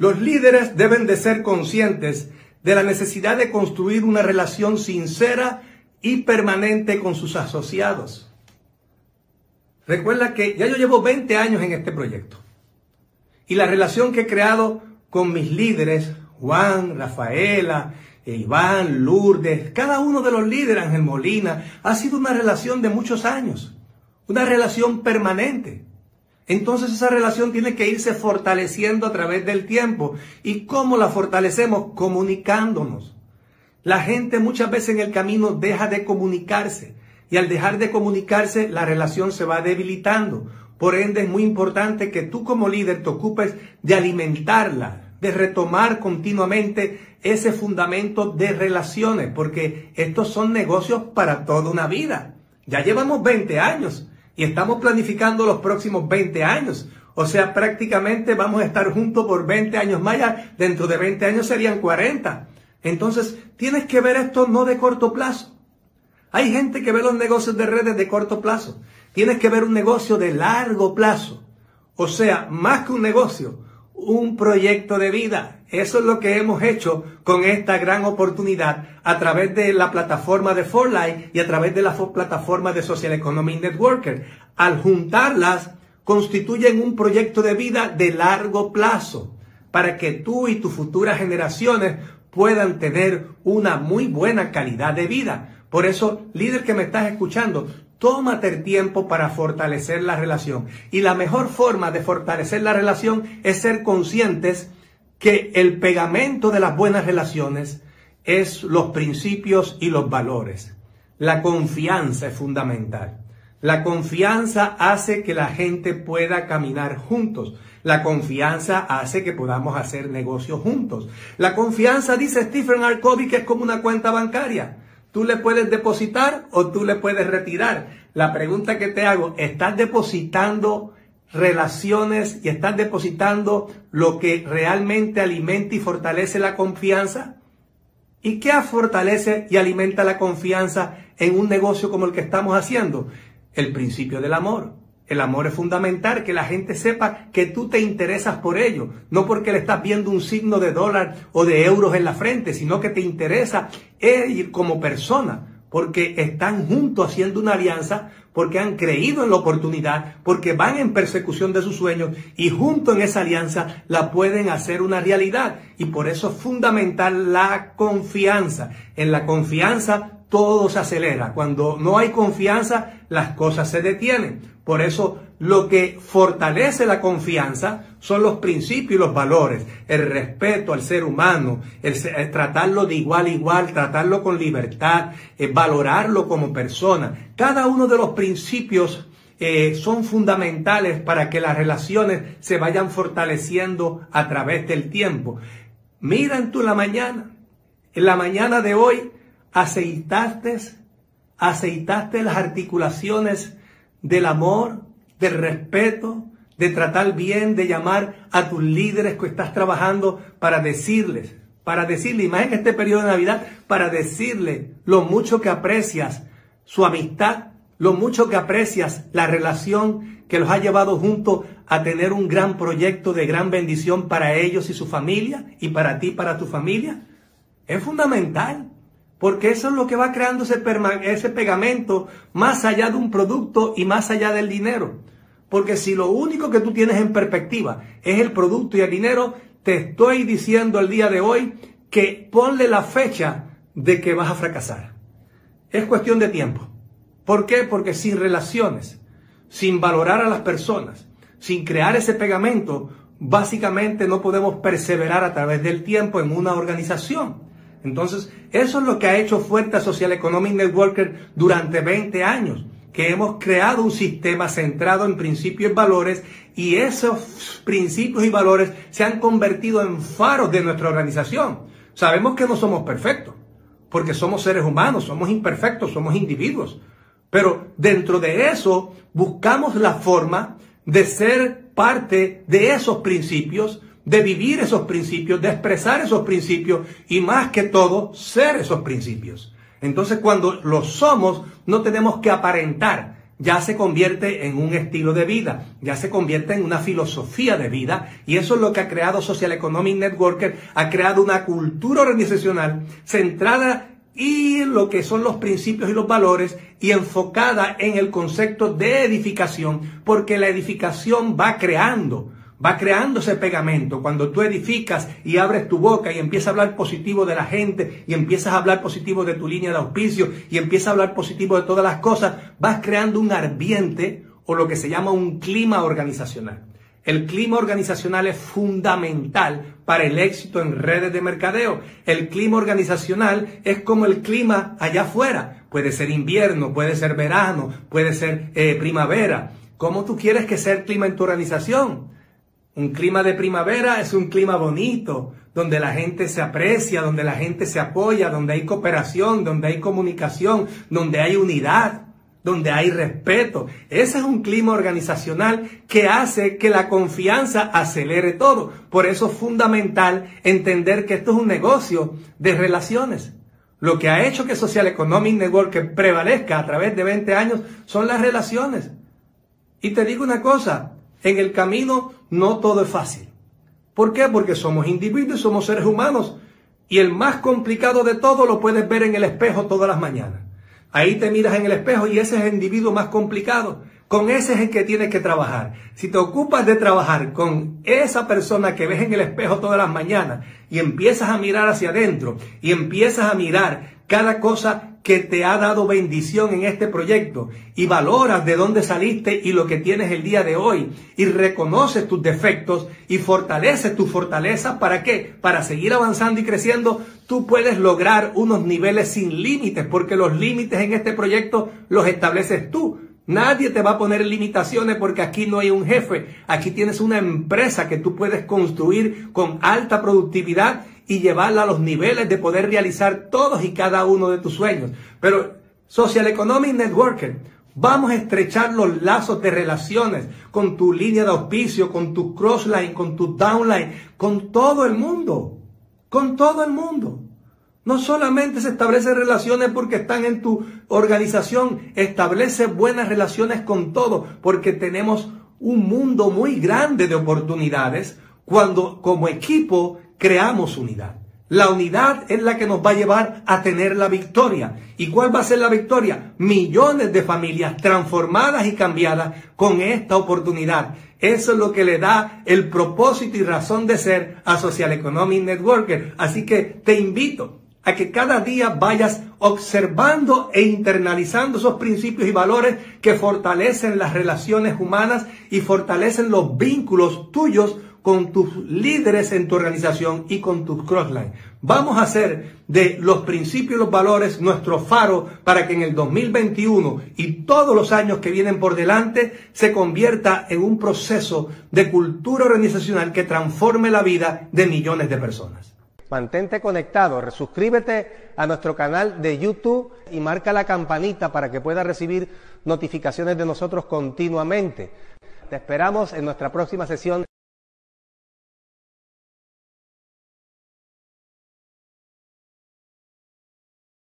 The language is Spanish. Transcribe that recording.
Los líderes deben de ser conscientes de la necesidad de construir una relación sincera y permanente con sus asociados. Recuerda que ya yo llevo 20 años en este proyecto y la relación que he creado con mis líderes, Juan, Rafaela, Iván, Lourdes, cada uno de los líderes, Ángel Molina, ha sido una relación de muchos años, una relación permanente. Entonces esa relación tiene que irse fortaleciendo a través del tiempo. ¿Y cómo la fortalecemos? Comunicándonos. La gente muchas veces en el camino deja de comunicarse y al dejar de comunicarse la relación se va debilitando. Por ende es muy importante que tú como líder te ocupes de alimentarla, de retomar continuamente ese fundamento de relaciones, porque estos son negocios para toda una vida. Ya llevamos 20 años y estamos planificando los próximos 20 años. O sea, prácticamente vamos a estar juntos por 20 años más. Dentro de 20 años serían 40. Entonces, tienes que ver esto no de corto plazo. Hay gente que ve los negocios de redes de corto plazo. Tienes que ver un negocio de largo plazo. O sea, más que un negocio, un proyecto de vida. Eso es lo que hemos hecho con esta gran oportunidad a través de la plataforma de Forlight y a través de la plataforma de Social Economy Networker. Al juntarlas, constituyen un proyecto de vida de largo plazo para que tú y tus futuras generaciones puedan tener una muy buena calidad de vida. Por eso, líder que me estás escuchando, Tómate el tiempo para fortalecer la relación. Y la mejor forma de fortalecer la relación es ser conscientes que el pegamento de las buenas relaciones es los principios y los valores. La confianza es fundamental. La confianza hace que la gente pueda caminar juntos. La confianza hace que podamos hacer negocios juntos. La confianza, dice Stephen R. Que es como una cuenta bancaria. Tú le puedes depositar o tú le puedes retirar. La pregunta que te hago, ¿estás depositando relaciones y estás depositando lo que realmente alimenta y fortalece la confianza? ¿Y qué fortalece y alimenta la confianza en un negocio como el que estamos haciendo? El principio del amor. El amor es fundamental, que la gente sepa que tú te interesas por ello, no porque le estás viendo un signo de dólar o de euros en la frente, sino que te interesa ir como persona, porque están juntos haciendo una alianza, porque han creído en la oportunidad, porque van en persecución de sus sueños y junto en esa alianza la pueden hacer una realidad. Y por eso es fundamental la confianza. En la confianza todo se acelera. Cuando no hay confianza, las cosas se detienen. Por eso lo que fortalece la confianza son los principios y los valores, el respeto al ser humano, el, tratarlo de igual a igual, tratarlo con libertad, valorarlo como persona. Cada uno de los principios eh, son fundamentales para que las relaciones se vayan fortaleciendo a través del tiempo. Mira en tu la mañana, en la mañana de hoy, aceitaste, aceitaste las articulaciones del amor, del respeto, de tratar bien, de llamar a tus líderes que estás trabajando para decirles, para decirle, y más en este periodo de Navidad, para decirle lo mucho que aprecias su amistad, lo mucho que aprecias la relación que los ha llevado juntos a tener un gran proyecto de gran bendición para ellos y su familia, y para ti, para tu familia. Es fundamental. Porque eso es lo que va creando ese, ese pegamento más allá de un producto y más allá del dinero. Porque si lo único que tú tienes en perspectiva es el producto y el dinero, te estoy diciendo el día de hoy que ponle la fecha de que vas a fracasar. Es cuestión de tiempo. ¿Por qué? Porque sin relaciones, sin valorar a las personas, sin crear ese pegamento, básicamente no podemos perseverar a través del tiempo en una organización. Entonces, eso es lo que ha hecho fuerte Social Economic Networker durante 20 años, que hemos creado un sistema centrado en principios y valores y esos principios y valores se han convertido en faros de nuestra organización. Sabemos que no somos perfectos, porque somos seres humanos, somos imperfectos, somos individuos, pero dentro de eso buscamos la forma de ser parte de esos principios, de vivir esos principios, de expresar esos principios y más que todo, ser esos principios. Entonces cuando lo somos, no tenemos que aparentar. ya se convierte en un estilo de vida, ya se convierte en una filosofía de vida y eso es lo que ha creado Social Economic Networker, ha creado una cultura organizacional centrada y lo que son los principios y los valores y enfocada en el concepto de edificación, porque la edificación va creando, va creando ese pegamento. Cuando tú edificas y abres tu boca y empiezas a hablar positivo de la gente y empiezas a hablar positivo de tu línea de auspicio y empiezas a hablar positivo de todas las cosas, vas creando un ambiente o lo que se llama un clima organizacional. El clima organizacional es fundamental para el éxito en redes de mercadeo. El clima organizacional es como el clima allá afuera. Puede ser invierno, puede ser verano, puede ser eh, primavera. ¿Cómo tú quieres que sea el clima en tu organización? Un clima de primavera es un clima bonito, donde la gente se aprecia, donde la gente se apoya, donde hay cooperación, donde hay comunicación, donde hay unidad donde hay respeto. Ese es un clima organizacional que hace que la confianza acelere todo. Por eso es fundamental entender que esto es un negocio de relaciones. Lo que ha hecho que Social Economic Network prevalezca a través de 20 años son las relaciones. Y te digo una cosa, en el camino no todo es fácil. ¿Por qué? Porque somos individuos, somos seres humanos. Y el más complicado de todo lo puedes ver en el espejo todas las mañanas. Ahí te miras en el espejo y ese es el individuo más complicado. Con ese es el que tienes que trabajar. Si te ocupas de trabajar con esa persona que ves en el espejo todas las mañanas y empiezas a mirar hacia adentro y empiezas a mirar cada cosa que te ha dado bendición en este proyecto y valoras de dónde saliste y lo que tienes el día de hoy y reconoces tus defectos y fortaleces tu fortaleza, ¿para qué? Para seguir avanzando y creciendo, tú puedes lograr unos niveles sin límites porque los límites en este proyecto los estableces tú. Nadie te va a poner limitaciones porque aquí no hay un jefe. Aquí tienes una empresa que tú puedes construir con alta productividad y llevarla a los niveles de poder realizar todos y cada uno de tus sueños. Pero Social Economic Networker, vamos a estrechar los lazos de relaciones con tu línea de auspicio, con tu crossline, con tu downline, con todo el mundo. Con todo el mundo. No solamente se establecen relaciones porque están en tu organización, establece buenas relaciones con todo, porque tenemos un mundo muy grande de oportunidades cuando como equipo creamos unidad. La unidad es la que nos va a llevar a tener la victoria. ¿Y cuál va a ser la victoria? Millones de familias transformadas y cambiadas con esta oportunidad. Eso es lo que le da el propósito y razón de ser a Social Economic Networker. Así que te invito a que cada día vayas observando e internalizando esos principios y valores que fortalecen las relaciones humanas y fortalecen los vínculos tuyos con tus líderes en tu organización y con tus crossline. Vamos a hacer de los principios y los valores nuestro faro para que en el 2021 y todos los años que vienen por delante se convierta en un proceso de cultura organizacional que transforme la vida de millones de personas. Mantente conectado, suscríbete a nuestro canal de YouTube y marca la campanita para que puedas recibir notificaciones de nosotros continuamente. Te esperamos en nuestra próxima sesión.